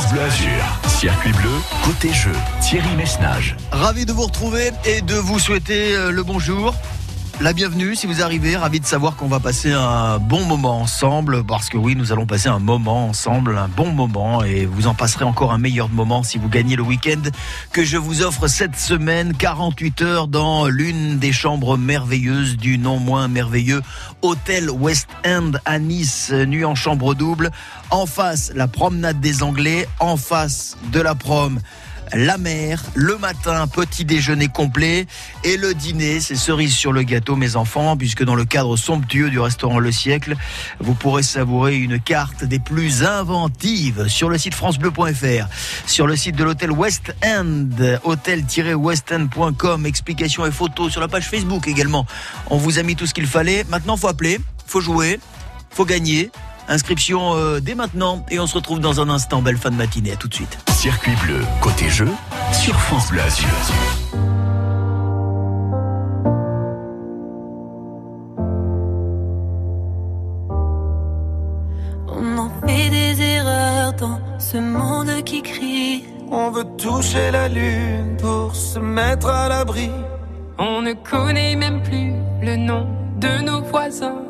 France. Circuit bleu, côté jeu, Thierry Messnage. Ravi de vous retrouver et de vous souhaiter euh, le bonjour. La bienvenue si vous arrivez, ravi de savoir qu'on va passer un bon moment ensemble, parce que oui, nous allons passer un moment ensemble, un bon moment, et vous en passerez encore un meilleur moment si vous gagnez le week-end que je vous offre cette semaine, 48 heures dans l'une des chambres merveilleuses du non moins merveilleux Hôtel West End à Nice, nuit en chambre double, en face la promenade des Anglais, en face de la prom la mer, le matin, petit déjeuner complet et le dîner, c'est cerise sur le gâteau mes enfants, puisque dans le cadre somptueux du restaurant Le Siècle, vous pourrez savourer une carte des plus inventives sur le site francebleu.fr, sur le site de l'hôtel West End, hôtel-westend.com, explications et photos sur la page Facebook également. On vous a mis tout ce qu'il fallait. Maintenant, faut appeler, faut jouer, faut gagner. Inscription euh, dès maintenant et on se retrouve dans un instant. Belle fin de matinée, à tout de suite. Circuit bleu, côté jeu, sur France Bleu Azur. On en fait des erreurs dans ce monde qui crie. On veut toucher la lune pour se mettre à l'abri. On ne connaît même plus le nom de nos voisins.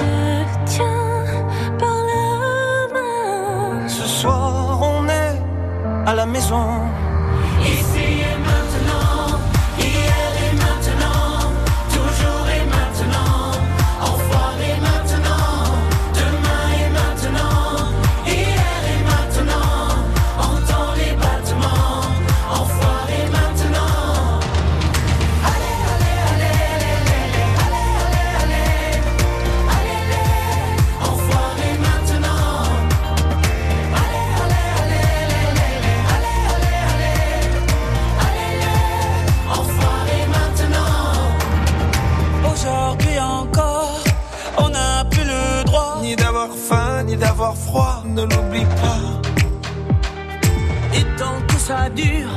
Te tiens par la main. Ce soir, on est à la maison. Ça dure,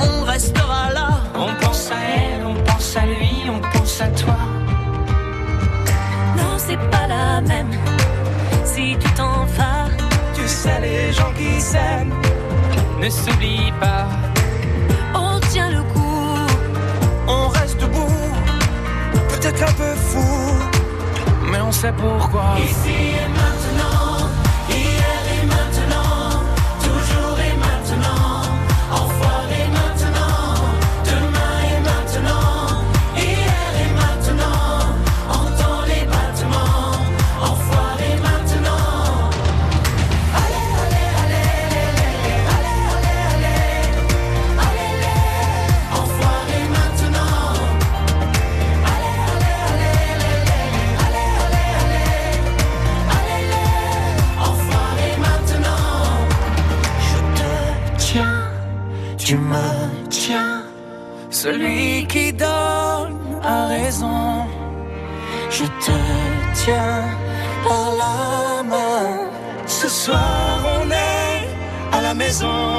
on restera là. On pense à elle, on pense à lui, on pense à toi. Non, c'est pas la même. Si tu t'en vas, Tu sais, les gens qui s'aiment. Ne s'oublie pas, on tient le coup. On reste debout, peut-être un peu fou. Mais on sait pourquoi. Ici et maintenant, tiens par la main. Ce soir, on est à la maison.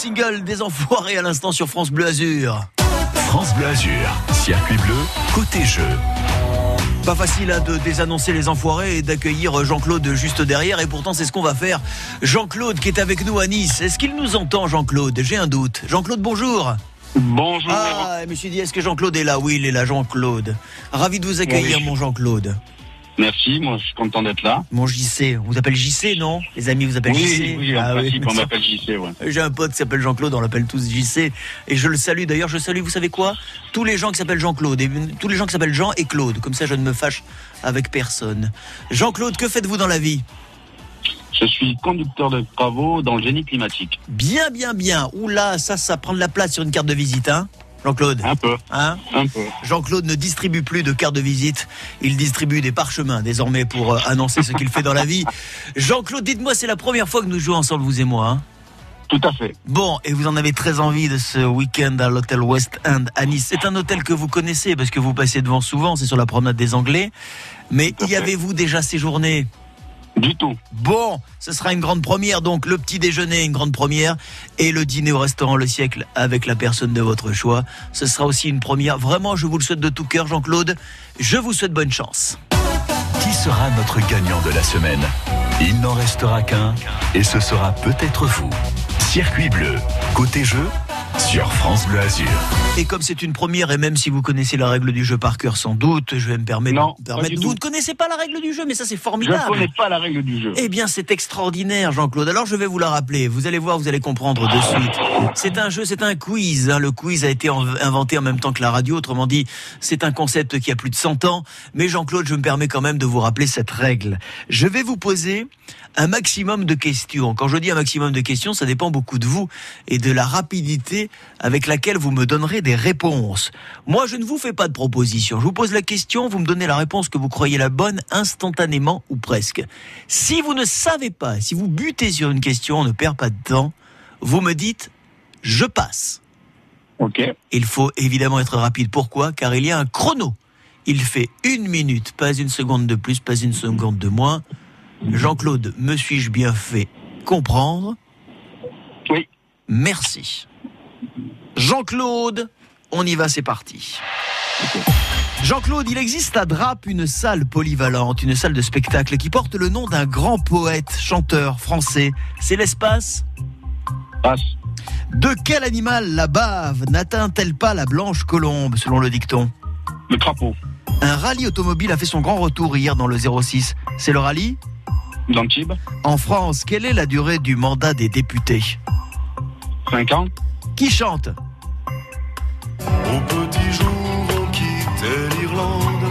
Single des enfoirés à l'instant sur France Bleu Azur. France Bleu Azur, circuit bleu, côté jeu. Pas facile hein, de désannoncer les enfoirés et d'accueillir Jean-Claude juste derrière. Et pourtant, c'est ce qu'on va faire. Jean-Claude qui est avec nous à Nice. Est-ce qu'il nous entend, Jean-Claude? J'ai un doute. Jean-Claude, bonjour. Bonjour. Ah, je me suis dit, est-ce que Jean-Claude est là? Oui, il est là, Jean-Claude. Ravi de vous accueillir, Oui. mon Jean-Claude. Merci, moi je suis content d'être là. Mon JC, on vous appelle JC, non? Les amis vous appellent Oui, JC oui, en Ah principe, on m'appelle JC, ouais. J'ai un pote qui s'appelle Jean-Claude, on l'appelle tous JC. Et je le salue d'ailleurs, je salue, vous savez quoi? Tous les gens qui s'appellent Jean-Claude, tous les gens qui s'appellent Jean et Claude. Comme ça, je ne me fâche avec personne. Jean-Claude, que faites-vous dans la vie? Je suis conducteur de travaux dans le génie climatique. Bien, bien, bien. Oula, ça, ça prend de la place sur une carte de visite, hein Jean-Claude Un peu, Hein un peu. Jean-Claude ne distribue plus de cartes de visite, il distribue des parchemins désormais pour euh, annoncer ce qu'il fait dans la vie. Jean-Claude, dites-moi, c'est la première fois que nous jouons ensemble, vous et moi. hein Tout à fait. Bon, et vous en avez très envie de ce week-end à l'hôtel West End à Nice. C'est un hôtel que vous connaissez parce que vous passez devant souvent, c'est sur la promenade des Anglais. Mais y avez-vous déjà séjourné? Du tout. Bon, ce sera une grande première, donc le petit déjeuner, une grande première, et le dîner au restaurant Le Siècle avec la personne de votre choix. Ce sera aussi une première. Vraiment, je vous le souhaite de tout cœur, Jean-Claude. Je vous souhaite bonne chance. Qui sera notre gagnant de la semaine? Il n'en restera qu'un et ce sera peut-être vous. Circuit bleu, côté jeu, sur France Bleu Azur. Et comme c'est une première, et même si vous connaissez la règle du jeu par cœur sans doute, je vais me permettre. Non, me permettre- vous tout. ne connaissez pas la règle du jeu, mais ça c'est Je ne formidable. connais pas la règle du jeu. Eh bien, c'est extraordinaire, Jean-Claude. Alors, je vais vous la rappeler. Vous allez voir, vous allez comprendre de suite. C'est un jeu, c'est un quiz. hein. Le quiz a été en- inventé en même temps que la radio. Autrement dit, c'est un concept qui a plus de 100 ans. Mais Jean-Claude, je me permets quand même de vous rappeler cette règle. Je vais vous poser un maximum de questions. Quand je dis un maximum de questions, ça dépend beaucoup de vous et de la rapidité avec laquelle vous me donnerez des réponses. Moi, je ne vous fais pas de proposition. Je vous pose la question, vous me donnez la réponse que vous croyez la bonne instantanément ou presque. Si vous ne savez pas, si vous butez sur une question, on ne perd pas de temps, vous me dites je passe. Ok. Il faut évidemment être rapide. Pourquoi? Car il y a un chrono. Il fait une minute, pas une seconde de plus, pas une seconde de moins. Jean-Claude, me suis-je bien fait comprendre? Oui. Merci. Jean-Claude, on y va, c'est parti. Jean-Claude, il existe à Drape une salle polyvalente, une salle de spectacle qui porte le nom d'un grand poète, chanteur français. C'est l'espace Passe. De quel animal la bave n'atteint-elle pas la blanche colombe, selon le dicton? Le crapaud. Un rallye automobile a fait son grand retour hier dans le 06. C'est le rallye? D'Antibes. En France, quelle est la durée du mandat des députés? 5 ans. Qui chante Au petit jour, on quittait l'Irlande,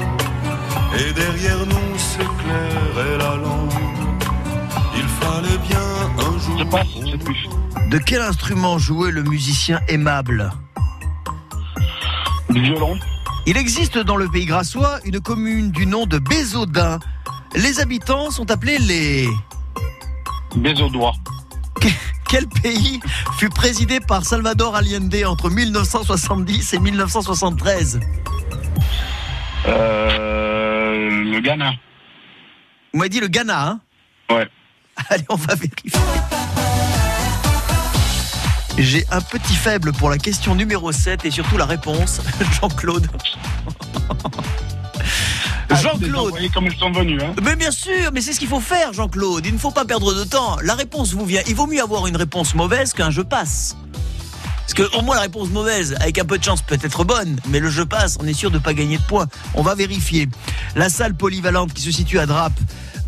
et derrière nous s'éclairait la lande. Il fallait bien un jour. Je passe, je sais plus. De quel instrument jouait le musicien aimable Du violon. Il existe dans le pays grassois une commune du nom de Bézaudun. Les habitants sont appelés les... Doigt. Quel pays fut présidé par Salvador Allende entre 1970 et 1973 Euh, le Ghana. Vous m'avez dit le Ghana, hein? Ouais. Allez, on va vérifier. J'ai un petit faible pour la question numéro 7 et surtout la réponse. Jean-Claude. Jean-Claude. Vous voyez comme ils sont venus, hein. Mais bien sûr, mais c'est ce qu'il faut faire, Jean-Claude. Il ne faut pas perdre de temps. La réponse vous vient. Il vaut mieux avoir une réponse mauvaise qu'un je passe. Parce que au moins la réponse mauvaise, avec un peu de chance, peut être bonne, mais le je passe, on est sûr de pas gagner de points. On va vérifier. La salle polyvalente qui se situe à Drape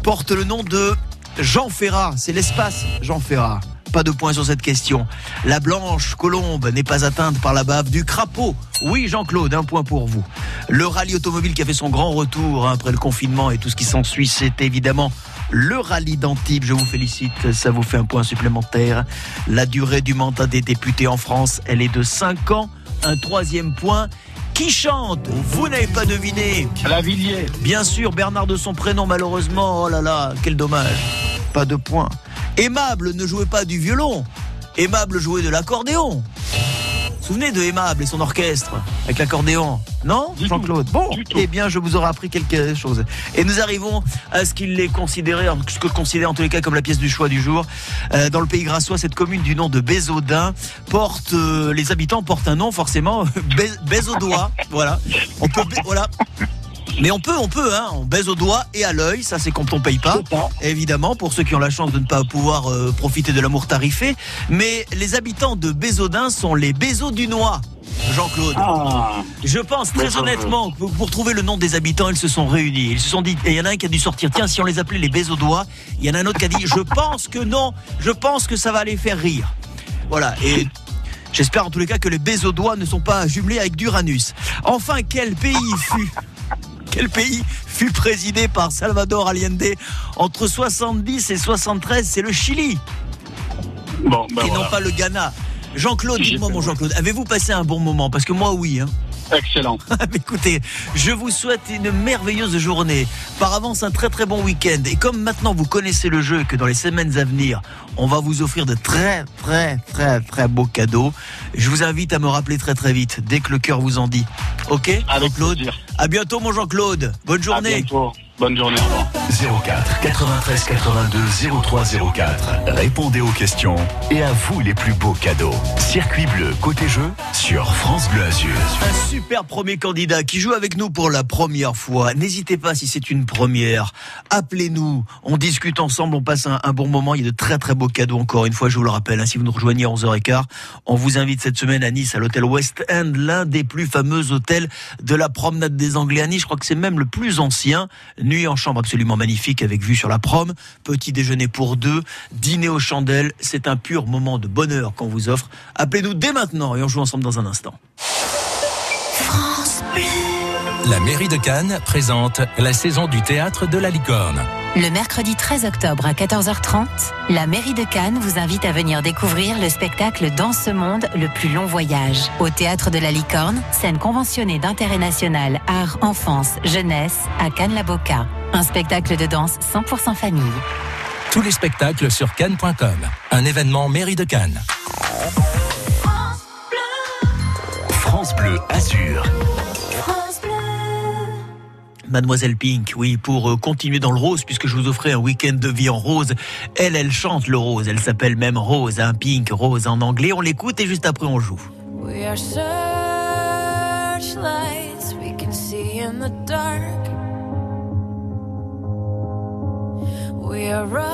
porte le nom de Jean Ferrat. C'est l'espace Jean Ferrat. Pas de points sur cette question. La blanche colombe n'est pas atteinte par la bave du crapaud. Oui, Jean-Claude, un point pour vous. Le rallye automobile qui a fait son grand retour hein, après le confinement et tout ce qui s'ensuit, c'est évidemment le rallye d'Antibes. Je vous félicite, ça vous fait un point supplémentaire. La durée du mandat des députés en France, elle est de 5 ans. Un troisième point. Qui chante Vous n'avez pas deviné. La Villiers. Bien sûr, Bernard de son prénom, malheureusement. Oh là là, quel dommage. Pas de point. Aimable ne jouait pas du violon. Aimable jouait de l'accordéon. Souvenez de Aimable et son orchestre avec l'accordéon. Non, Jean-Claude. Bon, eh bien, je vous aurai appris quelque chose. Et nous arrivons à ce qu'il est considéré, ce que considère en tous les cas comme la pièce du choix du jour. Euh, dans le pays grassois, cette commune du nom de Bézaudun porte, euh, les habitants portent un nom forcément, Bé- Bézaudois. Voilà. On peut, voilà. Mais on peut, on peut, hein. On baise au doigt et à l'œil. Ça, c'est quand on paye pas. Évidemment, pour ceux qui ont la chance de ne pas pouvoir euh, profiter de l'amour tarifé. Mais les habitants de Bézodin sont les Bézos du Noix. Jean-Claude. Ah, Je pense très honnêtement que pour trouver le nom des habitants, ils se sont réunis. Ils se sont dit, et il y en a un qui a dû sortir, tiens, si on les appelait les Bézos doigts, il y en a un autre qui a dit, je pense que non, je pense que ça va les faire rire. Voilà, et j'espère en tous les cas que les Bézos doigts ne sont pas jumelés avec d'Uranus. Enfin, quel pays fut quel pays fut présidé par Salvador Allende entre 70 et 73 C'est le Chili bon, ben et non pas le Ghana. Jean-Claude, dites-moi mon. Jean-Claude, avez-vous passé un bon moment? Parce que moi oui. Hein. Excellent. Mais Écoutez, je vous souhaite une merveilleuse journée. Par avance, un très très bon week-end. Et comme maintenant vous connaissez le jeu et que dans les semaines à venir, on va vous offrir de très très très très beaux cadeaux, je vous invite à me rappeler très très vite, dès que le cœur vous en dit. Ok? Avec plaisir. À bientôt mon Jean-Claude. Bonne À journée. bientôt. Bonne journée. Au revoir. 04 93 82 03 04. Répondez aux questions et à vous les plus beaux cadeaux. Circuit bleu côté jeu sur France Bleu Azur. Un super premier candidat qui joue avec nous pour la première fois. N'hésitez pas si c'est une première. Appelez-nous. On discute ensemble. On passe un, un bon moment. Il y a de très très beaux cadeaux encore une fois. Je vous le rappelle. hein, si vous nous rejoignez à 11h15, on vous invite cette semaine à Nice à l'hôtel West End, l'un des plus fameux hôtels de la promenade des Anglais à Nice. Je crois que c'est même le plus ancien. Nuit en chambre absolument magnifique avec vue sur la prom. Petit déjeuner pour deux. Dîner aux chandelles. C'est un pur moment de bonheur qu'on vous offre. Appelez-nous dès maintenant et on joue ensemble dans un instant. La mairie de Cannes présente la saison du théâtre de la licorne. Le mercredi 13 octobre à 14h30, la mairie de Cannes vous invite à venir découvrir le spectacle Dans ce monde, le plus long voyage. Au théâtre de la Licorne, scène conventionnée d'intérêt national, art, enfance, jeunesse, à Cannes-la-Boca. Un spectacle de danse 100% famille. Tous les spectacles sur cannes.com. Un événement mairie de Cannes. France Bleu Azur. Mademoiselle Pink, oui, pour euh, continuer dans le rose, puisque je vous offrais un week-end de vie en rose. Elle, elle chante le rose. Elle s'appelle même Rose, un Pink, Rose en anglais. On l'écoute et juste après on joue. We are we can see in the dark. We are rockets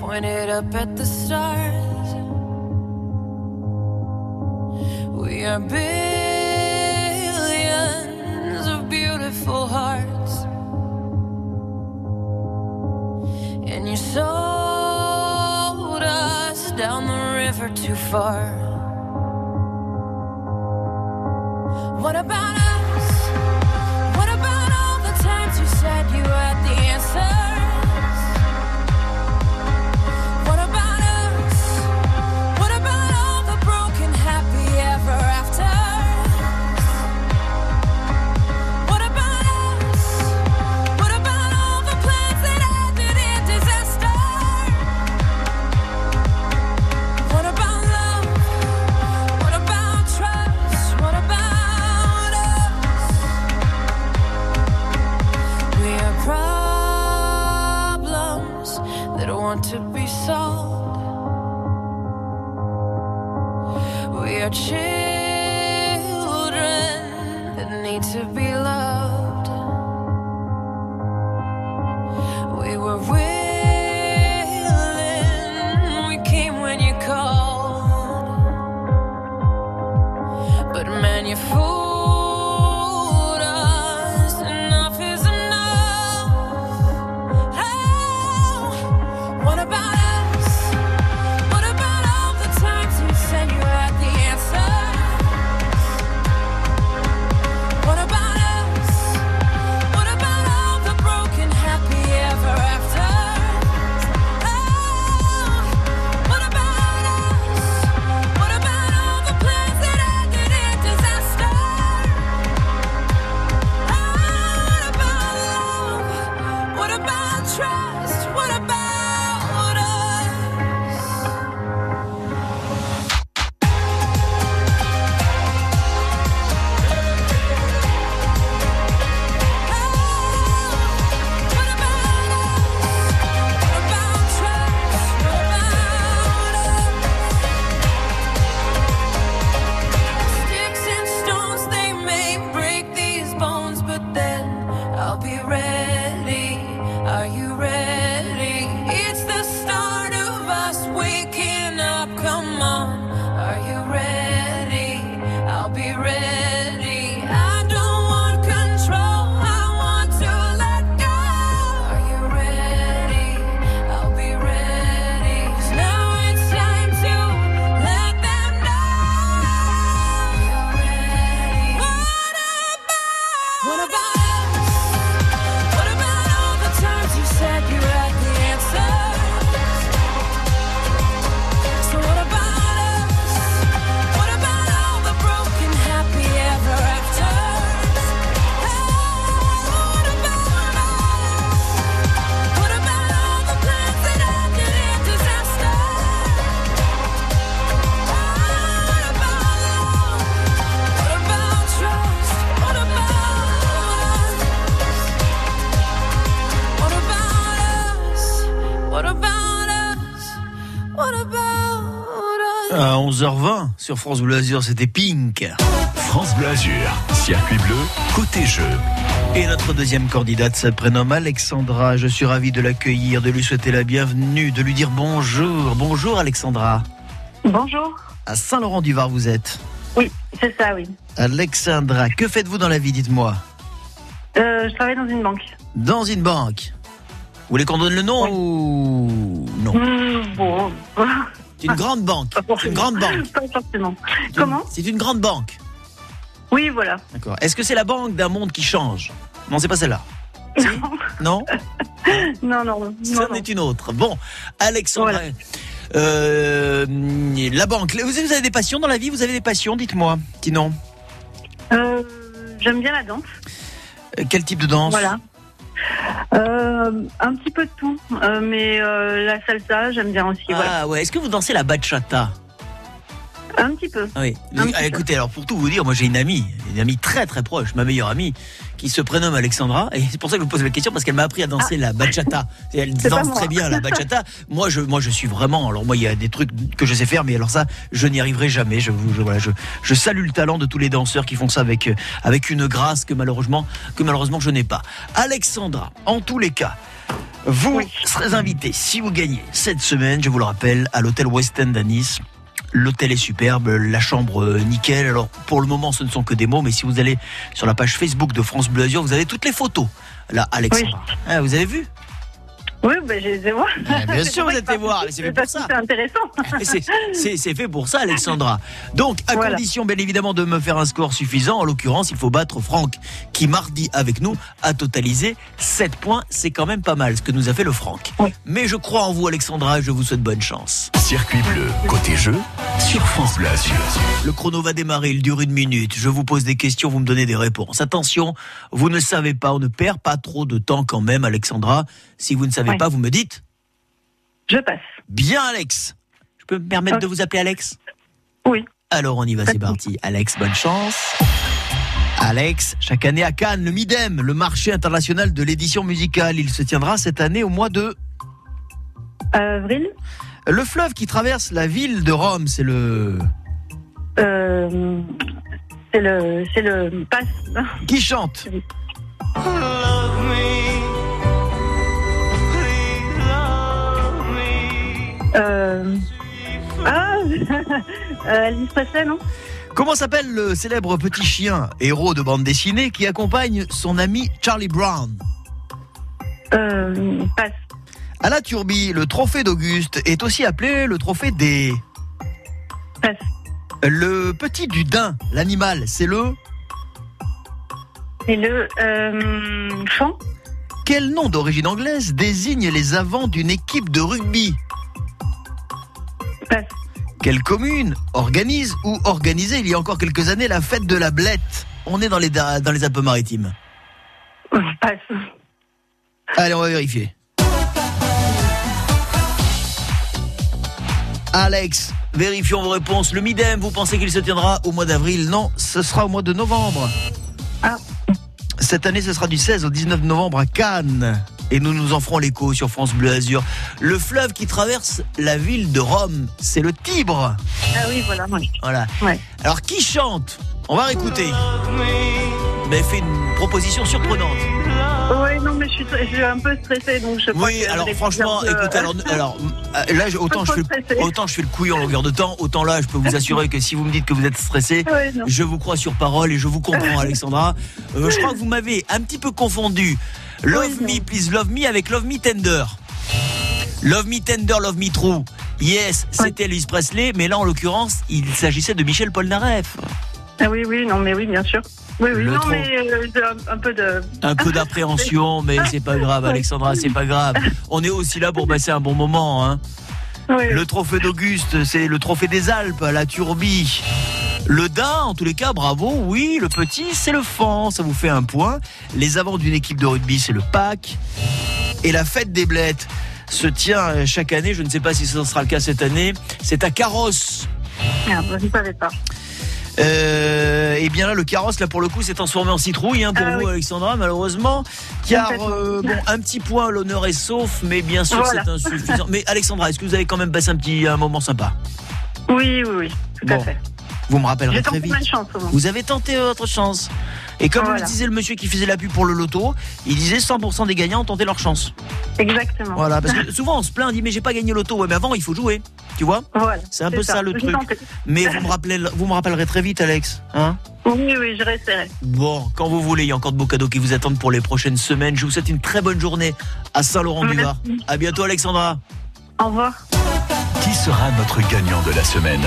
pointed up at the stars. We are of beautiful hearts. And you sold us down the river too far. What about À 11h20 sur France Bleu Azur, c'était Pink. France Bleu Azur, circuit bleu, côté jeu. Et notre deuxième candidate se prénomme Alexandra. Je suis ravi de l'accueillir, de lui souhaiter la bienvenue, de lui dire bonjour. Bonjour Alexandra. Bonjour. À Saint-Laurent-du-Var, vous êtes. Oui, c'est ça, oui. Alexandra, que faites-vous dans la vie, dites-moi? Euh, je travaille dans une banque. Dans une banque. Vous voulez qu'on donne le nom ou non? Hmm, bon, C'est une grande banque. C'est une grande banque. pas forcément. Comment C'est une grande banque. Oui, voilà. D'accord. Est-ce que c'est la banque d'un monde qui change? Non, c'est pas celle-là. Non Non, non, non. Ça en est une autre. Bon, Alexandra. euh, la banque. Vous avez, vous avez des passions dans la vie? Vous avez des passions Dites-moi. Sinon, Euh, J'aime bien la danse. Euh, quel type de danse? Voilà. Euh, un petit peu de tout, euh, mais euh, la salsa, j'aime bien aussi. Ah voilà. ouais. Est-ce que vous dansez la bachata? Un petit peu. Oui. Un petit Ah, peu. écoutez, alors pour tout vous dire, moi j'ai une amie, une amie très très proche, ma meilleure amie, qui se prénomme Alexandra, et c'est pour ça que je vous pose la question parce qu'elle m'a appris à danser la bachata. Et elle Ah. Danse très bien la bachata. moi je, moi je suis vraiment, alors moi il y a des trucs que je sais faire, mais alors ça, je n'y arriverai jamais. Je, vous- je, voilà, je, je salue le talent de tous les danseurs qui font ça avec, euh, avec une grâce que malheureusement, que malheureusement je n'ai pas. Alexandra, en tous les cas. Vous serez invité, si vous gagnez cette semaine, je vous le rappelle, à l'hôtel West End à Nice. L'hôtel est superbe, la chambre euh, nickel. Alors pour le moment, ce ne sont que des mots, mais si vous allez sur la page Facebook de France Bleu Azur, vous avez toutes les photos. Là, Alexandra, Ah, vous avez vu? Oui, ben, je les ai voir. Ah, Bien sûr, vous êtes fait voir, c'est fait pour ça. C'est intéressant. C'est- fait pour ça, Alexandra. Donc, à Voilà. condition, bien évidemment, de me faire un score suffisant. En l'occurrence, il faut battre Franck, qui mardi avec nous a totalisé 7 points. C'est quand même pas mal ce que nous a fait le Franck. Mais je crois en vous, Alexandra, et je vous souhaite bonne chance. Circuit bleu, côté jeu, sur France Bleu. Le chrono va démarrer, il dure une minute. Je vous pose des questions, vous me donnez des réponses. Attention, vous ne savez pas, on ne perd pas trop de temps quand même, Alexandra. Si vous ne savez Ouais. pas, vous me dites Je passe. Bien, Alex. Je peux me permettre de vous appeler Alex Oui. Alors on y va, c'est parti. Alex, bonne chance. Alex, chaque année à Cannes, le MIDEM, le marché international de l'édition musicale, il se tiendra cette année au mois de... Avril Le fleuve qui traverse la ville de Rome, c'est le... euh, C'est le. C'est le. Passe. Qui chante Euh, Ah euh, Alice Presley, non Comment s'appelle le célèbre petit chien, héros de bande dessinée, qui accompagne son ami Charlie Brown euh, Passe. À la Turbie, le trophée d'Auguste est aussi appelé le trophée des... Passe. Le petit du daim, l'animal, c'est le... Et le. Euh, Quel nom d'origine anglaise désigne les avants d'une équipe de rugby Passe. Quelle commune organise ou organisait il y a encore quelques années la fête de la Blette On est dans les, dans les Alpes-Maritimes. Passe. Allez, on va vérifier. Alex, vérifions vos réponses. Le Midem, vous pensez qu'il se tiendra au mois d'avril Non, ce sera au mois de novembre. Ah. Cette année, ce sera du 16 au 19 novembre à Cannes. Et nous nous en ferons l'écho sur France Bleu Azur. Le fleuve qui traverse la ville de Rome, c'est le Tibre. Ah oui, voilà. oui. Voilà. Ouais. Alors, qui chante? On va réécouter. M'avez fait une proposition surprenante. Oui, non, mais je suis, je suis un peu stressée, donc je Oui, alors franchement, que- écoutez, alors, alors euh, là, autant je, fais, le- autant je fais le couille en longueur de temps, autant là, je peux vous assurer que si vous me dites que vous êtes stressé, je vous crois sur parole et je vous comprends, Alexandra. Euh, je crois que vous m'avez un petit peu confondu Love Me, Please Love Me avec Love Me Tender. Love Me Tender, Love Me True. Yes, c'était Elvis Presley, mais là, en l'occurrence, il s'agissait de Michel Polnareff. Ah oui, oui, non, mais oui, bien sûr. Oui, oui, Le non, trop. mais euh, un peu de. Un peu d'appréhension, mais c'est pas grave, Alexandra, c'est pas grave. On est aussi là pour passer un bon moment, hein. Le trophée d'Auguste, c'est le trophée des Alpes à la Turbie. Le daim, en tous les cas, bravo. Oui, le petit, c'est le fan. Ça vous fait un point. Les avants d'une équipe de rugby, c'est le pack. Et la fête des blettes se tient euh, chaque année. Je ne sais pas si ce sera le cas cette année. C'est à Carrosse. Ah, bah, je ne savais pas. Euh, et bien là, le carrosse, là pour le coup, s'est transformé en citrouille hein, pour Ah vous, oui. Alexandra, malheureusement. Car euh, bon, un petit point, l'honneur est sauf, mais bien sûr, Voilà. c'est insuffisant. Mais Alexandra, est-ce que vous avez quand même passé un petit un moment sympa? Oui, oui, oui, tout à fait. Vous me rappellerez très vite. chance. Vous avez tenté votre chance. Et comme Voilà. le disait le monsieur qui faisait la pub pour le loto, il disait 100% des gagnants ont tenté leur chance. Exactement. Voilà, parce que souvent on se plaint, on dit mais j'ai pas gagné loto. Ouais, mais avant il faut jouer, tu vois? Voilà, C'est un peu ça, le truc. Mais vous me, rappelez, vous me rappellerez très vite, Alex. Hein? Oui, oui, je resterai. bon, quand vous voulez, il y a encore de beaux cadeaux qui vous attendent pour les prochaines semaines. Je vous souhaite une très bonne journée à Saint-Laurent-du-Var. À bientôt, Alexandra. Au revoir. Qui sera notre gagnant de la semaine?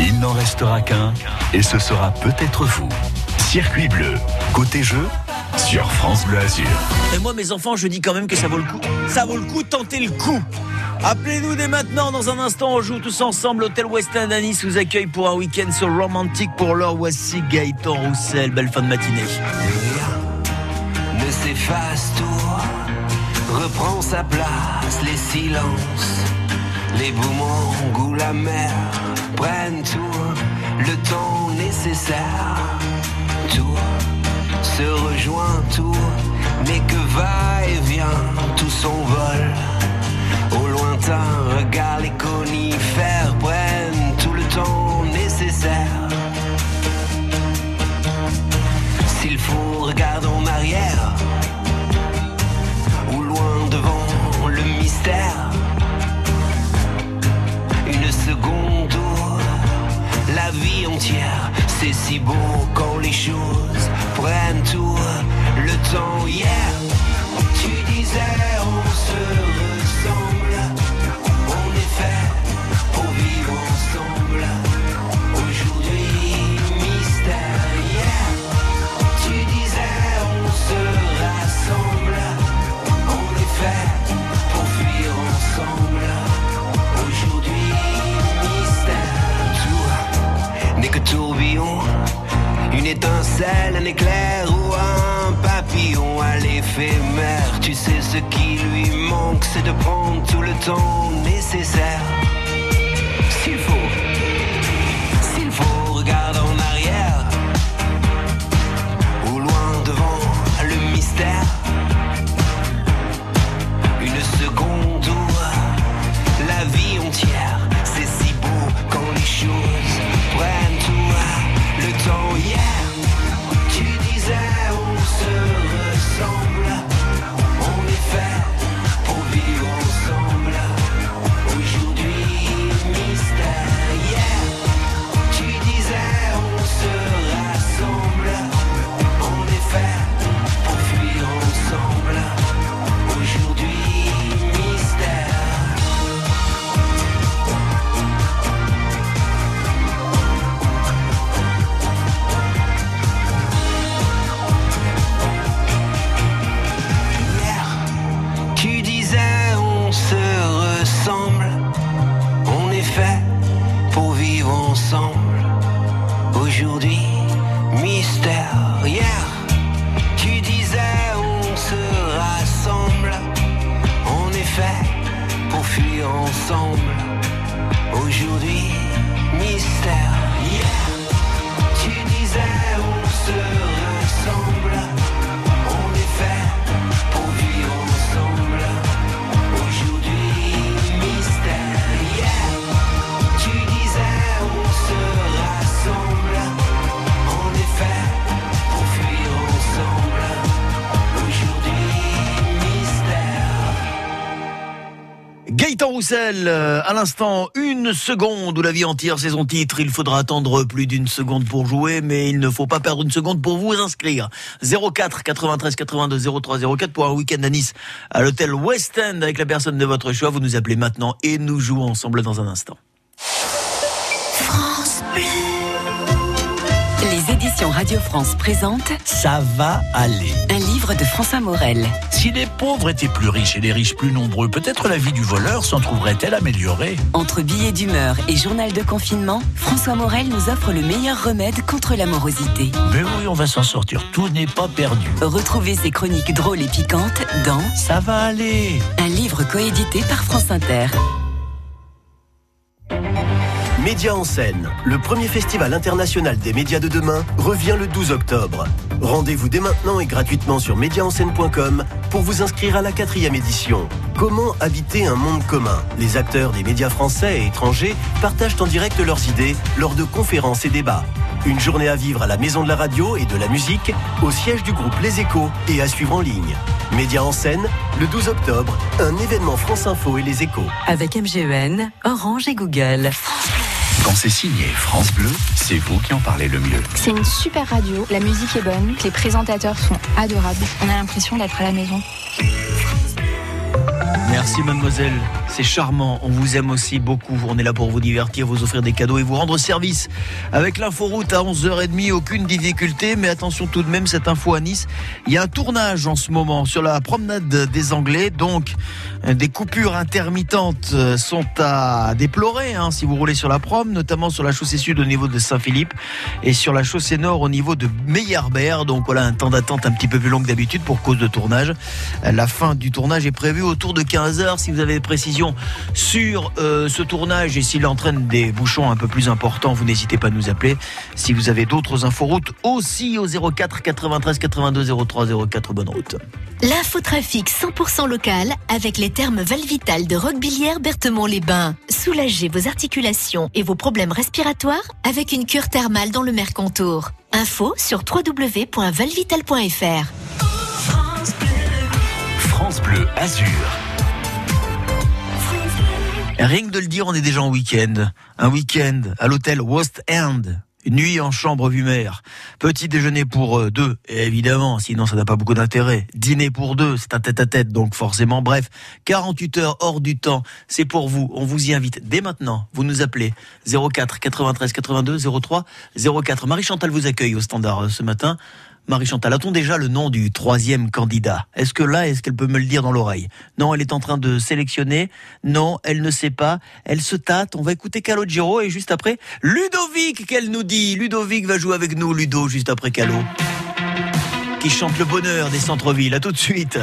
Il n'en restera qu'un et ce sera peut-être vous. Circuit bleu, côté jeu, sur France Bleu Azur. Et moi, mes enfants, je dis quand même que ça vaut le coup. Ça vaut le coup de tenter le coup. Appelez-nous dès maintenant. Dans un instant, on joue tous ensemble. L'hôtel West End à Nice vous accueille pour un week-end sur romantique. Pour l'heure, voici Gaëtan Roussel. Belle fin de matinée. ne s'efface tout, reprend sa place, les silences, les boomerangs ou la mer prennent tout, le temps nécessaire, tout se rejoint, tout n'est que va-et-vient, tout s'envole. Au lointain, regarde les conifères prennent tout le temps nécessaire. S'il faut, regarde en arrière ou loin devant le mystère. Une seconde où la vie entière, c'est si beau les choses prennent tout le temps. Hier, tu disais on se étincelle, un éclair ou un papillon à l'éphémère. Tu sais ce qui lui manque, c'est de prendre tout le temps nécessaire. S'il faut, s'il faut, regarde en arrière ou loin devant le mystère. Roussel, euh, à l'instant, une seconde où la vie entière, c'est son titre. Il faudra attendre plus d'une seconde pour jouer, mais il ne faut pas perdre une seconde pour vous inscrire. 04 93 82 03 04 pour un week-end à Nice, à l'hôtel West End avec la personne de votre choix. Vous nous appelez maintenant et nous jouons ensemble dans un instant. Radio France présentent Ça va aller. un livre de François Morel. Si les pauvres étaient plus riches et les riches plus nombreux, peut-être la vie du voleur s'en trouverait-elle améliorée? Entre billets d'humeur et journal de confinement, François Morel nous offre le meilleur remède contre l'amorosité. Mais oui, on va s'en sortir, tout n'est pas perdu. Retrouvez ces chroniques drôles et piquantes dans Ça va aller. un livre coédité par France Inter. Média en scène, le premier festival international des médias de demain, revient le 12 octobre. Rendez-vous dès maintenant et gratuitement sur médiaenscène.com pour vous inscrire à la quatrième édition. Comment habiter un monde commun? Les acteurs des médias français et étrangers partagent en direct leurs idées lors de conférences et débats. Une journée à vivre à la Maison de la Radio et de la Musique, au siège du groupe Les Échos et à suivre en ligne. Médias en scène, le 12 octobre, un événement France Info et Les Échos. Avec MGEN, Orange et Google. Quand c'est signé France Bleu, c'est vous qui en parlez le mieux. C'est une super radio, la musique est bonne, les présentateurs sont adorables. On a l'impression d'être à la maison. Merci mademoiselle, c'est charmant, on vous aime aussi beaucoup, on est là pour vous divertir, vous offrir des cadeaux et vous rendre service. Avec l'inforoute à 11h30, aucune difficulté, mais attention tout de même, cette info à Nice, il y a un tournage en ce moment sur la promenade des Anglais, donc des coupures intermittentes sont à déplorer hein, si vous roulez sur la prom, notamment sur la chaussée sud au niveau de Saint-Philippe et sur la chaussée nord au niveau de Meyerbert, donc voilà un temps d'attente un petit peu plus long que d'habitude pour cause de tournage. La fin du tournage est prévue autour de 15h. Si vous avez des précisions sur euh, ce tournage et s'il entraîne des bouchons un peu plus importants, vous n'hésitez pas à nous appeler. Si vous avez d'autres inforoutes, aussi au 04 93 82 03 04, bonne route. L'infotrafic 100% local avec les termes Valvital de Roquebillière Berthemont-les-Bains. Soulagez vos articulations et vos problèmes respiratoires avec une cure thermale dans le Mercontour. Info sur www.valvital.fr. France Bleu Azur. Rien que de le dire, on est déjà en week-end. Un week-end à l'hôtel West End. Nuit en chambre vue mer. Petit déjeuner pour euh, deux, et évidemment, sinon ça n'a pas beaucoup d'intérêt. Dîner pour deux, c'est un tête-à-tête, donc forcément. Bref, 48 heures hors du temps, c'est pour vous. On vous y invite dès maintenant. Vous nous appelez 04 93 82 03 04. Marie-Chantal vous accueille au standard euh, ce matin. Marie-Chantal, a-t-on déjà le nom du troisième candidat? Est-ce que là, est-ce qu'elle peut me le dire dans l'oreille? Non, elle est en train de sélectionner. Non, elle ne sait pas. Elle se tâte. On va écouter Calogero et juste après, Ludovic, qu'elle nous dit. Ludovic va jouer avec nous, Ludo, juste après Calo. Qui chante le bonheur des centres-villes. À tout de suite.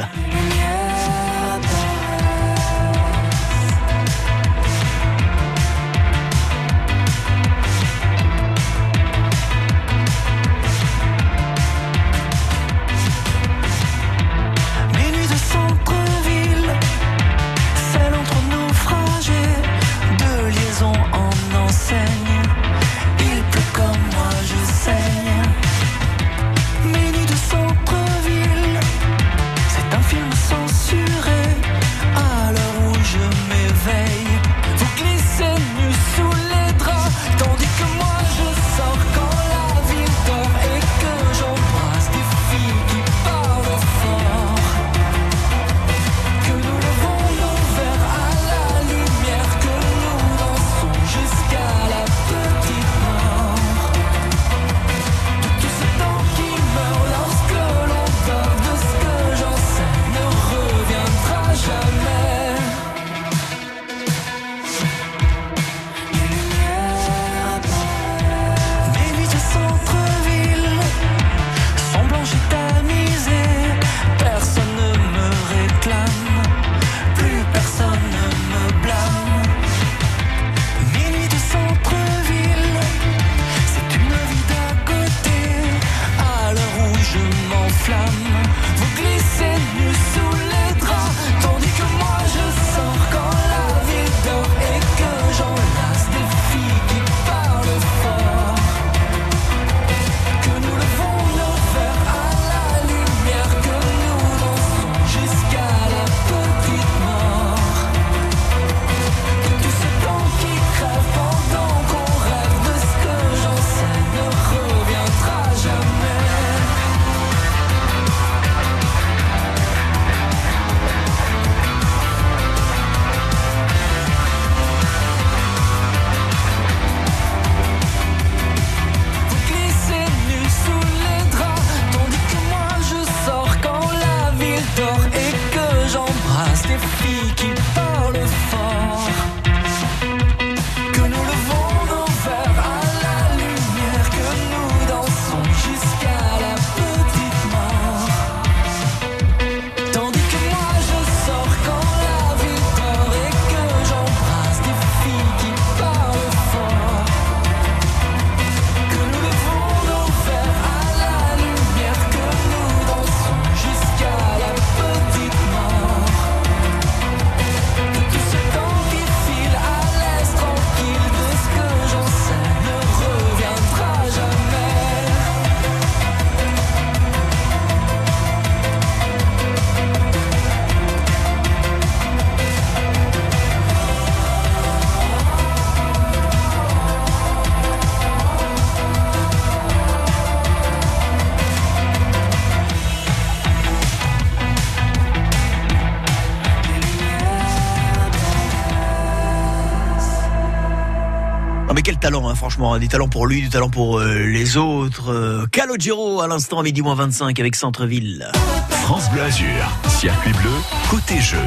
Mais quel talent, hein, franchement. Des talents pour lui, du talent pour euh, les autres. Euh, Calogero à l'instant midi moins 25 avec Centre-Ville. France Bleu Azur, circuit bleu, côté jeu.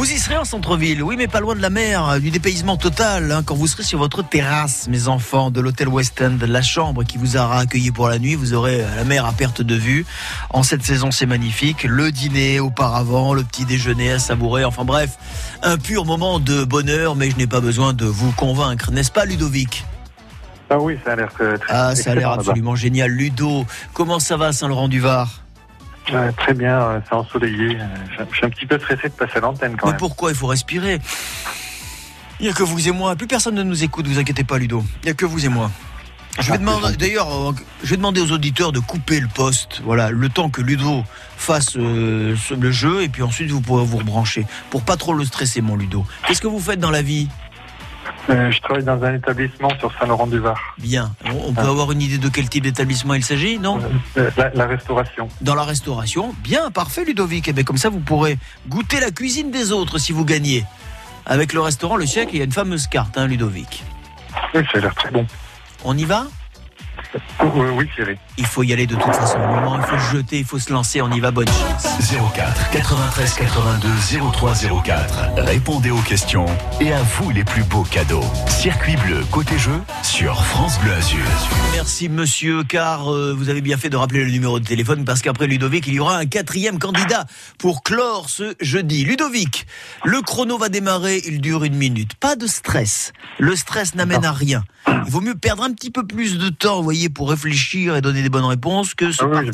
Vous y serez en centre-ville, oui, mais pas loin de la mer, euh, du dépaysement total. hein, quand vous serez sur votre terrasse, mes enfants, de l'hôtel West End, la chambre qui vous aura accueilli pour la nuit, vous aurez euh, la mer à perte de vue. En cette saison, c'est magnifique. Le dîner auparavant, le petit déjeuner à savourer. Enfin bref, un pur moment de bonheur, mais je n'ai pas besoin de vous convaincre, n'est-ce pas, Ludovic? Ah oui, ça a l'air très, Ah, ça a l'air absolument génial. Ludo, comment ça va Saint-Laurent-du-Var? Ouais, très bien, euh, c'est ensoleillé. euh, Je suis un petit peu stressé de passer à l'antenne quand Mais même. pourquoi il faut respirer Il n'y a que vous et moi. Plus personne ne nous écoute, vous inquiétez pas, Ludo. Il n'y a que vous et moi. Je vais demander, d'ailleurs, euh, je vais demander aux auditeurs de couper le poste. Voilà, le temps que Ludo fasse euh, le jeu et puis ensuite vous pourrez vous rebrancher pour pas trop le stresser, mon Ludo. Qu'est-ce que vous faites dans la vie? Euh, je travaille dans un établissement sur Saint-Laurent-du-Var. Bien. On, on peut avoir une idée de quel type d'établissement il s'agit, non Euh, la, la restauration. Dans la restauration. Bien, parfait, Ludovic. Et bien, comme ça, vous pourrez goûter la cuisine des autres si vous gagnez. Avec le restaurant Le Siècle, il y a une fameuse carte, hein, Ludovic. Oui, ça a l'air très bon. On y va? Oui, oui Thierry. Il faut y aller de toute façon. Au moment, il faut se jeter, il faut se lancer. On y va, bonne chance. 04 93 82 03 04. Répondez aux questions et à vous les plus beaux cadeaux. Circuit bleu, côté jeu, sur France Bleu Azur. Merci monsieur, car euh, vous avez bien fait de rappeler le numéro de téléphone parce qu'après Ludovic, il y aura un quatrième candidat pour clore ce jeudi. Ludovic, le chrono va démarrer, il dure une minute. Pas de stress. Le stress n'amène à rien. Il vaut mieux perdre un petit peu plus de temps, vous voyez, pour réfléchir et donner des bonnes réponses que ce Ah oui.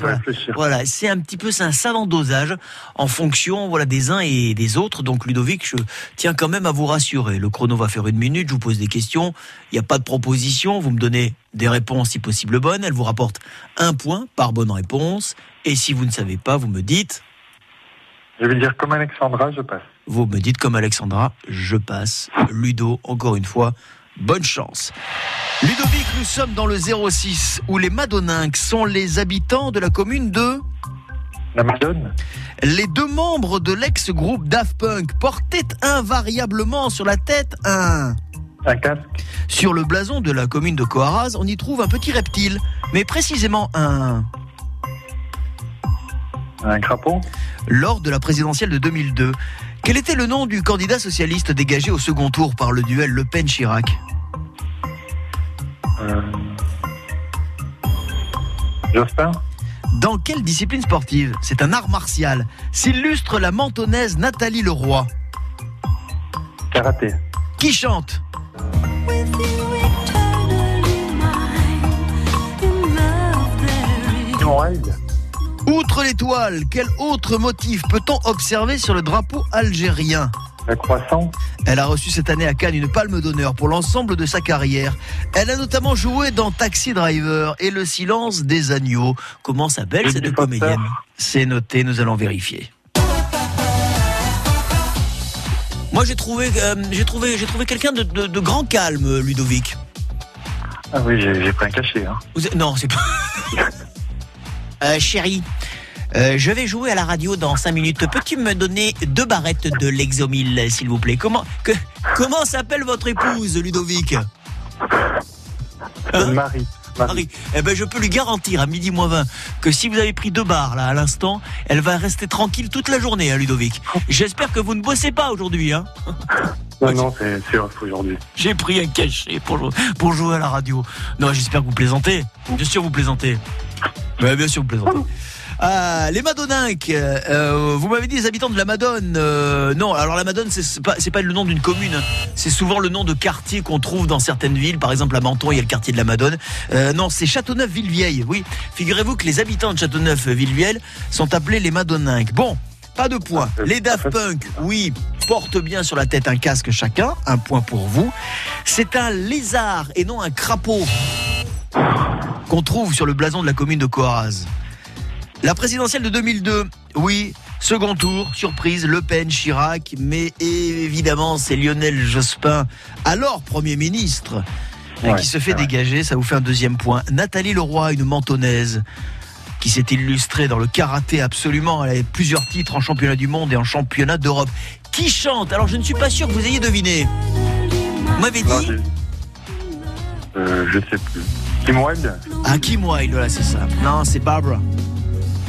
Voilà, c'est un petit peu, c'est un savant dosage en fonction, voilà, des uns et des autres. Donc Ludovic, je tiens quand même à vous rassurer. Le chrono va faire une minute, je vous pose des questions. Il n'y a pas de proposition, vous me donnez des réponses si possible bonnes. Elle vous rapporte un point par bonne réponse. Et si vous ne savez pas, vous me dites, Je vais dire comme Alexandra, je passe. vous me dites comme Alexandra, je passe. Ludo, encore une fois, bonne chance. Ludovic, nous sommes dans le 06 où les Madoninques sont les habitants de la commune de La Madone. Les deux membres de l'ex-groupe Daft Punk portaient invariablement sur la tête un... Un casque. Sur le blason de la commune de Coaraz, on y trouve un petit reptile, mais précisément un... Un crapaud. Lors de la présidentielle de 2002, quel était le nom du candidat socialiste dégagé au second tour par le duel Le Pen-Chirac? Euh... Jospin Dans quelle discipline sportive? C'est un art martial. S'illustre la mentonnaise Nathalie Leroy. Karaté. Qui chante? Outre l'étoile, quel autre motif peut-on observer sur le drapeau algérien? La croissant Elle a reçu cette année à Cannes une palme d'honneur pour l'ensemble de sa carrière. Elle a notamment joué dans Taxi Driver et Le silence des agneaux. Comment s'appelle cette comédienne? C'est noté, nous allons vérifier. Moi j'ai trouvé, euh, j'ai trouvé, j'ai trouvé quelqu'un de, de- de grand calme, Ludovic. Ah oui, j'ai j'ai pris un cachet. Hein. Vous êtes- Non, c'est pas. Euh, chérie, euh, je vais jouer à la radio dans 5 minutes. Peux-tu me donner deux barrettes de Lexomil, s'il vous plaît? Comment, que, comment s'appelle votre épouse, Ludovic? Hein? Marie. Marie. Eh ben, je peux lui garantir à midi moins 20 que si vous avez pris deux barres là à l'instant, elle va rester tranquille toute la journée, hein, Ludovic. J'espère que vous ne bossez pas aujourd'hui, hein Non, non, c'est c'est off aujourd'hui. J'ai pris un cachet pour, jou- pour jouer à la radio. Non, j'espère que vous plaisantez. Bien sûr, vous plaisantez. Bien sûr, vous plaisantez. Ah, les Madoninques, euh, vous m'avez dit les habitants de la Madone. euh, non, alors la Madone, c'est pas, pas le nom d'une commune. C'est souvent le nom de quartier qu'on trouve dans certaines villes. Par exemple, à Menton, il y a le quartier de la Madone. Euh, non, c'est Châteauneuf-Villevieille. Oui, figurez-vous que les habitants de Châteauneuf-Villevieille sont appelés les Madoninques. Bon, pas de points. Les Daft Punk, oui, portent bien sur la tête un casque chacun. Un point pour vous. C'est un lézard et non un crapaud qu'on trouve sur le blason de la commune de Coaraz. La présidentielle de 2002, oui, second tour, surprise, Le Pen, Chirac, mais évidemment c'est Lionel Jospin, alors Premier ministre, Ouais, qui se fait dégager, ça vous fait un deuxième point. Nathalie Leroy, une mentonnaise, qui s'est illustrée dans le karaté absolument, elle a plusieurs titres en championnat du monde et en championnat d'Europe. Qui chante? Alors je ne suis pas sûr que vous ayez deviné. Vous m'avez Non, dit j'ai- Euh, je sais plus. Kim Wilde Ah, Kim Wilde, voilà, c'est ça. Non, c'est Barbara.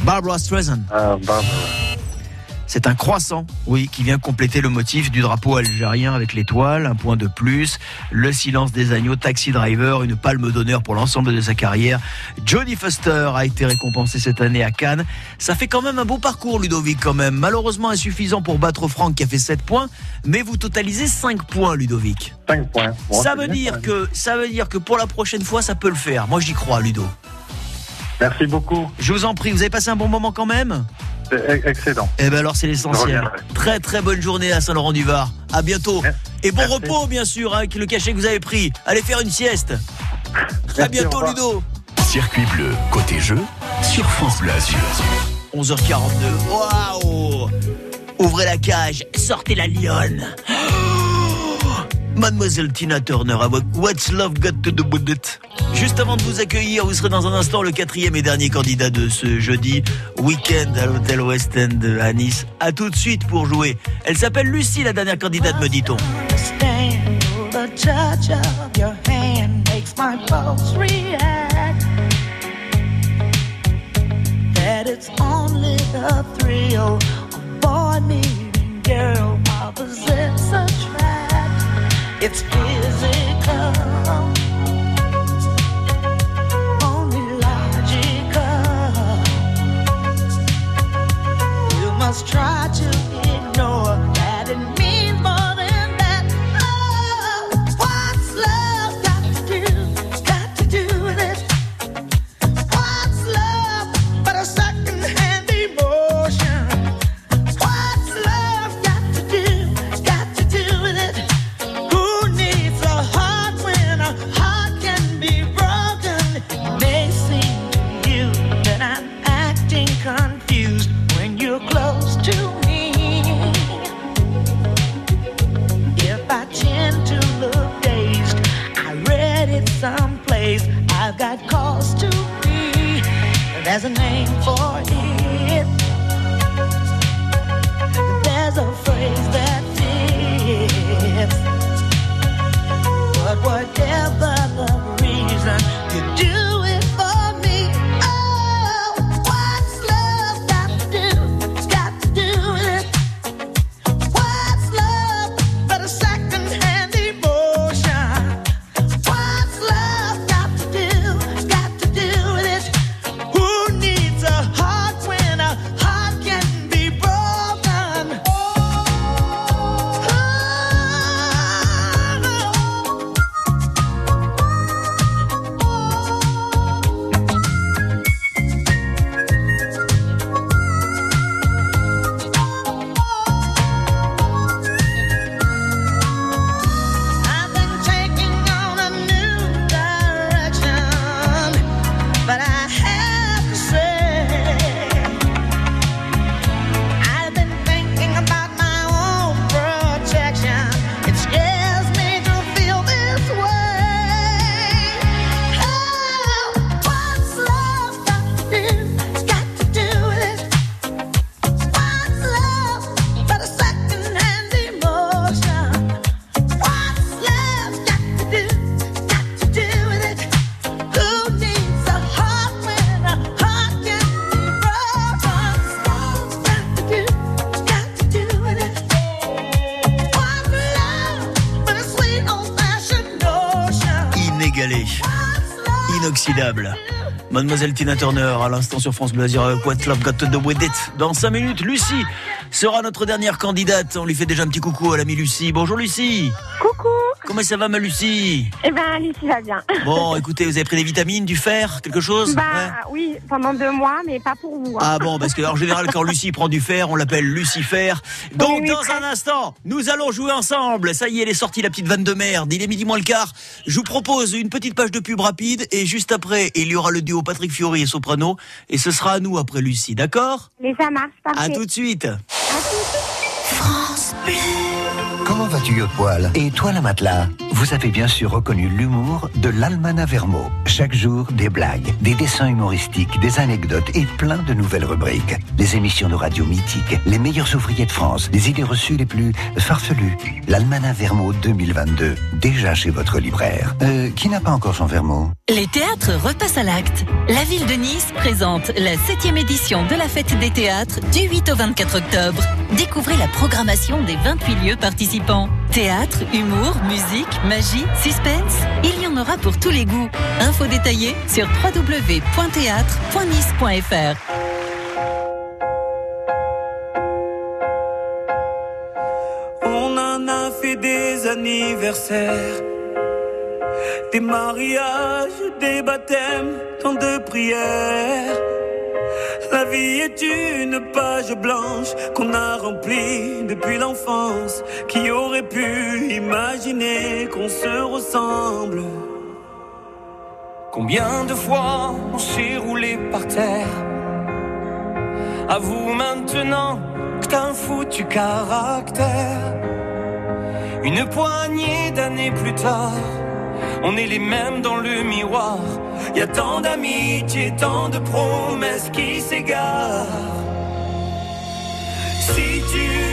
Barbara Streisand. Ah, Barbara. C'est un croissant, oui, qui vient compléter le motif du drapeau algérien avec l'étoile, un point de plus, le silence des agneaux, Taxi Driver, une palme d'honneur pour l'ensemble de sa carrière. Jodie Foster a été récompensé cette année à Cannes. Ça fait quand même un beau parcours, Ludovic, quand même. Malheureusement insuffisant pour battre Franck qui a fait 7 points, mais vous totalisez 5 points, Ludovic. 5 points. Bon, ça veut dire que, ça veut dire que pour la prochaine fois, ça peut le faire. Moi, j'y crois, Ludo. Merci beaucoup. Je vous en prie, vous avez passé un bon moment quand même? C'est excellent. Eh ben alors c'est l'essentiel. Très très bonne journée à Saint-Laurent-du-Var. À bientôt. Et bon Merci. repos bien sûr hein, avec le cachet que vous avez pris. Allez faire une sieste. à bientôt Ludo. Circuit bleu, côté jeu, sur France Bleu Azur. 11h42. Waouh Ouvrez la cage, sortez la lionne. Mademoiselle Tina Turner avec What's Love Got to With It. Juste avant de vous accueillir, vous serez dans un instant le quatrième et dernier candidat de ce jeudi week-end à l'hôtel West End à Nice. À tout de suite pour jouer. Elle s'appelle Lucie, la dernière candidate, me dit-on. the of It's physical, only logical. You must try to Mademoiselle Tina Turner, à l'instant sur France Bleu Azur, What Love Got to. Dans 5 minutes, Lucie sera notre dernière candidate. On lui fait déjà un petit coucou à l'amie Lucie. Bonjour Lucie. Comment ça va ma Lucie Eh ben, Lucie va bien. Bon, écoutez, vous avez pris des vitamines, du fer, quelque chose Bah Ouais. oui, pendant deux mois, mais pas pour vous. hein. Ah bon, parce que en général, quand Lucie prend du fer, on l'appelle Lucifer. Donc, Oui, oui, dans un instant, nous allons jouer ensemble. Ça y est, elle est sortie, la petite vanne de merde. Il est midi moins le quart. Je vous propose une petite page de pub rapide et juste après, il y aura le duo Patrick Fiori et Soprano. Et ce sera à nous après Lucie, d'accord? Mais ça marche, parfait. À tout de suite. France Bleu. Comment vas-tu, Yo Poil Et toi, la matelas? Vous avez bien sûr reconnu l'humour de l'Almana Vermo. Chaque jour, des blagues, des dessins humoristiques, des anecdotes et plein de nouvelles rubriques. Les émissions de radio mythiques, les meilleurs ouvriers de France, les idées reçues les plus farfelues. L'Almana Vermo 2022, déjà chez votre libraire. Euh, qui n'a pas encore son Vermo? Les théâtres repassent à l'acte. La ville de Nice présente la 7e édition de la fête des théâtres du 8 au 24 octobre. Découvrez la programmation des 28 lieux participants. Théâtre, humour, musique, magie, suspense, il y en aura pour tous les goûts. Infos détaillées sur www.théâtre.nice.fr. On en a fait des anniversaires, des mariages, des baptêmes, tant de prières. La vie est une page blanche qu'on a remplie depuis l'enfance. Qui aurait pu imaginer qu'on se ressemble Combien de fois on s'est roulé par terre? Avoue maintenant que t'as un foutu caractère. Une poignée d'années plus tard, on est les mêmes dans le miroir. Y a tant d'amitié, tant de promesses qui s'égarent. Si tu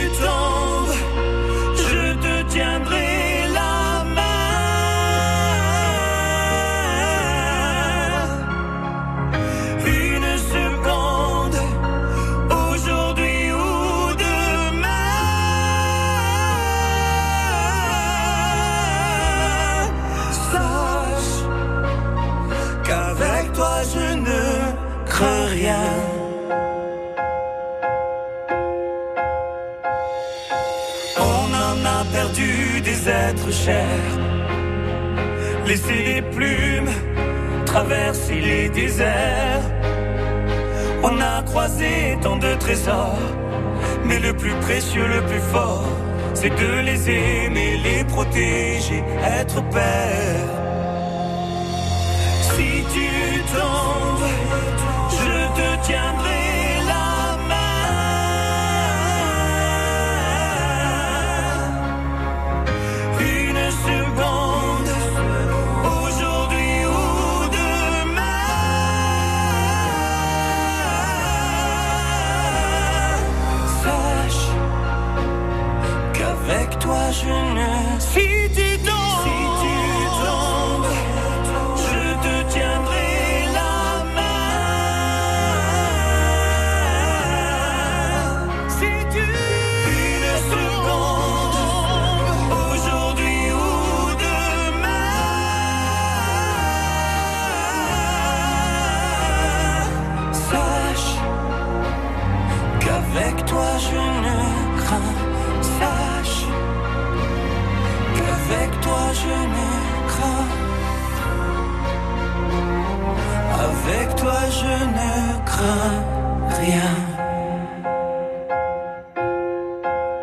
toi je ne crains. Sache qu'avec toi je ne crains. Avec toi je ne crains rien.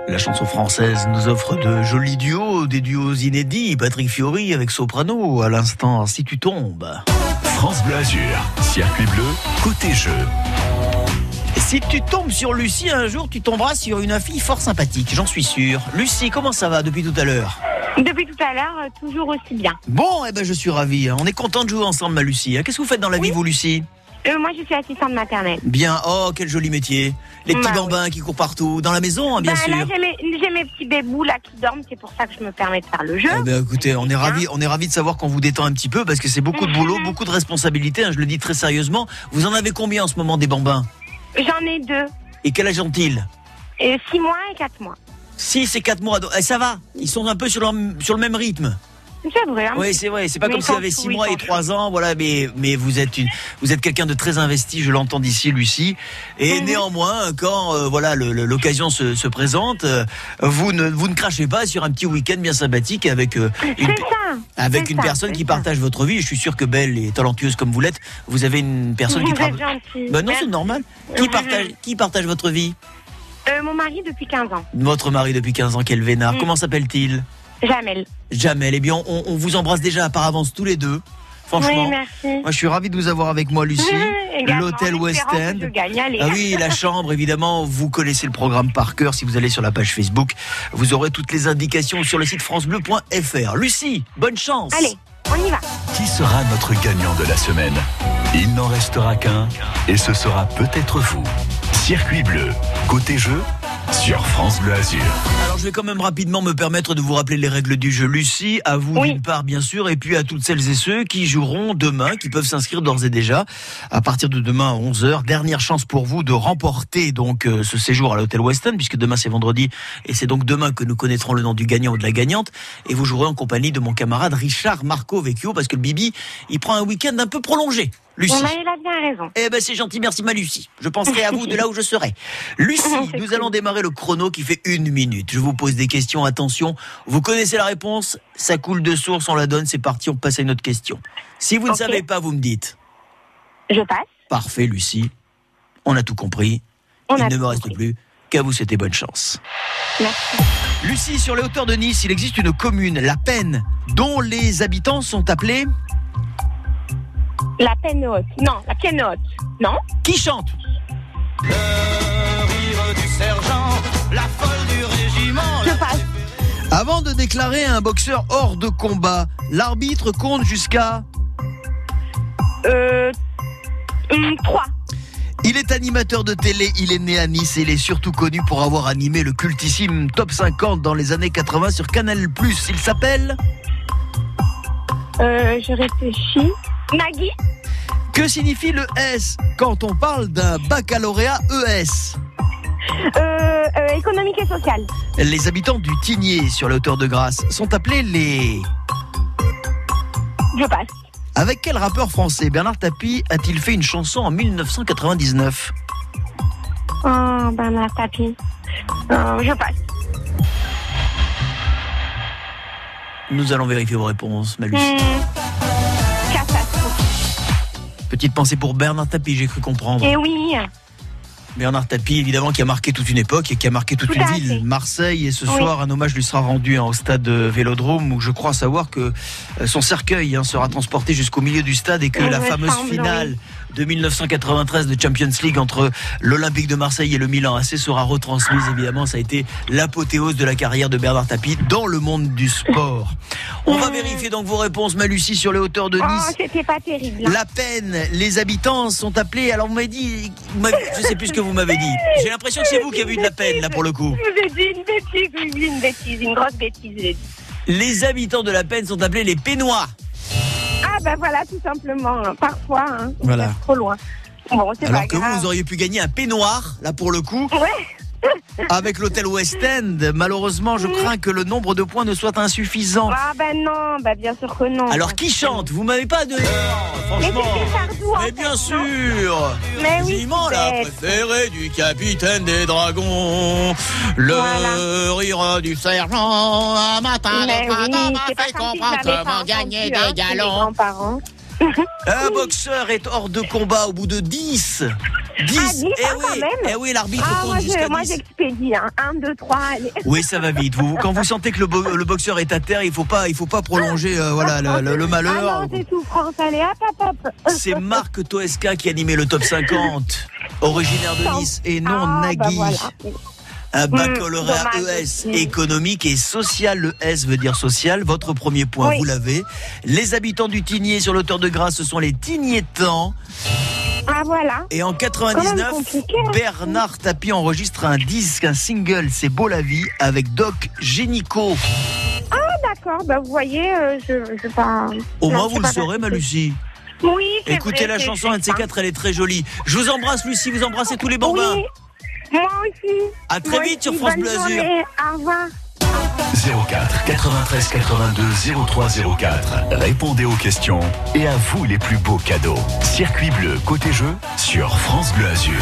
La chanson française nous offre de jolis duos, des duos inédits. Patrick Fiori avec Soprano, à l'instant, si tu tombes. France Bleu Azur, circuit bleu, côté jeu. Si tu tombes sur Lucie un jour, tu tomberas sur une fille fort sympathique, j'en suis sûr. Lucie, comment ça va depuis tout à l'heure Depuis tout à l'heure, euh, toujours aussi bien. Bon, eh ben je suis ravi. hein. On est content de jouer ensemble, ma Lucie. hein. Qu'est-ce que vous faites dans la vie, vous, Lucie Euh, moi, je suis assistante maternelle. Bien. Oh, quel joli métier. Les petits Bah bambins qui courent partout. Dans la maison, hein, bien Bah, sûr. J'ai mes, j'ai mes petits bébous là qui dorment, c'est pour ça que je me permets de faire le jeu. Eh ben, écoutez, on est ravis, on est de savoir qu'on vous détend un petit peu parce que c'est beaucoup de boulot, beaucoup de responsabilités. hein, je le dis très sérieusement. Vous en avez combien en ce moment des bambins? J'en ai deux, Et quel âge ont-ils et six mois et quatre mois. 6 et 4 mois. donc, eh, ça va. Ils sont un peu sur le, sur le même rythme. C'est vrai. hein. Oui, c'est vrai. C'est pas Mais comme sont avait chou, 6 ils mois et sont 3 ans. Voilà, mais, mais vous êtes une, vous êtes quelqu'un de très investi. Je l'entends d'ici, Lucie. Et Mhm. néanmoins, quand euh, voilà l'occasion se, se présente, euh, vous ne vous ne crachez pas sur un petit week-end bien sympathique avec euh, une, ça. avec une ça, personne qui ça. partage votre vie. Je suis sûr que belle et talentueuse comme vous l'êtes, vous avez une personne qui Vous gentil. Ben non, c'est normal. Qui partage, qui partage votre vie? Mon mari depuis 15 ans. Votre mari depuis 15 ans, quel vénard. Mhm. Comment s'appelle-t-il? Jamel. Jamel. Eh bien, on, on vous embrasse déjà par avance tous les deux. Franchement, Oui, merci. moi je suis ravi de vous avoir avec moi, Lucie. L'hôtel West End. gagne. Ah oui, la chambre, évidemment, vous connaissez le programme par cœur. Si vous allez sur la page Facebook, vous aurez toutes les indications sur le site francebleu.fr. Lucie, bonne chance. Allez, on y va. Qui sera notre gagnant de la semaine? Il n'en restera qu'un et ce sera peut-être vous. Circuit bleu, côté jeu, sur France Bleu Azur. Alors je vais quand même rapidement me permettre de vous rappeler les règles du jeu. Lucie, à vous d'une part bien sûr, et puis à toutes celles et ceux qui joueront demain, qui peuvent s'inscrire d'ores et déjà à partir de demain à 11h. Dernière chance pour vous de remporter donc euh, ce séjour à l'hôtel Weston, puisque demain c'est vendredi, et c'est donc demain que nous connaîtrons le nom du gagnant ou de la gagnante. Et vous jouerez en compagnie de mon camarade Richard Marco Vecchio, parce que le Bibi, il prend un week-end un peu prolongé. Lucie. On a, il a bien raison. Eh ben c'est gentil, merci ma Lucie. Je penserai à vous de là où je serai. Lucie, nous allons démarrer le chrono qui fait une minute. Je vous pose des questions, attention. Vous connaissez la réponse, ça coule de source, on la donne, c'est parti, on passe à une autre question. Si vous ne savez pas, vous me dites. Je passe. Parfait Lucie, on a tout compris. On Il ne me reste plus qu'à vous souhaiter bonne chance. Merci. Lucie, sur les hauteurs de Nice, il existe une commune, La Peine, dont les habitants sont appelés... La peine haute. Non, la pienne haute. Non? Qui chante? Rire du sergent, la folle du régiment. Je passe. Avant de déclarer un boxeur hors de combat, l'arbitre compte jusqu'à... Euh. hum, Trois. Il est animateur de télé, il est né à Nice et il est surtout connu pour avoir animé le cultissime Top 50 dans les années 80 sur Canal+. Il s'appelle Euh, je réfléchis. Maggie Que signifie le S quand on parle d'un baccalauréat ES euh, euh, Économique et sociale. Les habitants du Tigné sur la hauteur de Grasse sont appelés les... Je passe. Avec quel rappeur français Bernard Tapie a-t-il fait une chanson en 1999 Oh, Bernard Tapie. Euh, je passe. Nous allons vérifier vos réponses, Malus. Petite pensée pour Bernard Tapie, j'ai cru comprendre. Et oui. Bernard Tapie, évidemment, qui a marqué toute une époque et qui a marqué toute Tout une ville, fait. Marseille. Et ce Oui. soir, un hommage lui sera rendu hein, au stade Vélodrome, où je crois savoir que euh, son cercueil hein, sera transporté jusqu'au milieu du stade et que Il la me fameuse semble, finale de 1993 de Champions League entre l'Olympique de Marseille et le Milan AC sera retransmise. Évidemment, ça a été l'apothéose de la carrière de Bernard Tapie dans le monde du sport. On va vérifier donc vos réponses, Malucie, sur les hauteurs de Oh, Nice. c'était pas terrible. hein. La peine, les habitants sont appelés. Alors vous m'avez dit, vous je sais plus ce que vous m'avez dit. J'ai l'impression que c'est vous qui avez eu de la peine là pour le coup. Je vous ai dit une bêtise, une bêtise, une grosse bêtise. Les habitants de la peine sont appelés les Pénois. Ah ben voilà, tout simplement. Parfois, hein, on Voilà. trop loin. Bon, Alors pas que vous, vous auriez pu gagner un peignoir là pour le coup. Ouais. Avec l'hôtel West End, malheureusement, je crains que le nombre de points ne soit insuffisant. Ah ben non, ben bien sûr que non. Alors qui chante? Vous m'avez pas donné. Mais franchement. Sardou, Mais bien sûr. Mais oui, la préférée du capitaine des dragons, le Voilà. rire du sergent, un matin Mais oui, m'a fait comprendre comment gagner des hein, galons. Un boxeur est hors de combat au bout de 10. 10 Ah, dix, Eh ah, oui, eh oui, l'arbitre Ah, compte moi, jusqu'à je, moi 10. j'expédie. Hein. 1, 2, 3, allez. Oui, ça va vite. Vous, quand vous sentez que le, bo- le boxeur est à terre, il faut pas, il faut pas prolonger, euh, voilà, le, le- le malheur. Ah non, c'est tout France, allez, hop, hop, hop. C'est Marc Toesca qui animait le top 50, originaire de Nice, et non Ah, bah Nagui. voilà. Un Hmm, baccalauréat dommage. ES Hmm. économique et social. Le S veut dire social. Votre premier point, Oui. vous l'avez. Les habitants du Tigné sur l'auteur de Grasse, ce sont les Tignétans. Ah voilà. Et en Quand 99, même compliqué, hein. Bernard Tapie enregistre un disque, un single, C'est beau la vie, avec Doc Génico. Ah d'accord, bah vous voyez, euh, je, je. Au non, moins, vous le saurez, ma. Lucie. Oui, Écoutez vrai, la chanson, un de ces quatre, elle est très jolie. Je vous embrasse, Lucie, vous embrassez tous les bambins. Oui, moi aussi. À très Moi vite sur France Bleu Azur. Au revoir. 04 93 82 03 04. Répondez aux questions et à vous les plus beaux cadeaux. Circuit bleu côté jeu sur France Bleu Azur.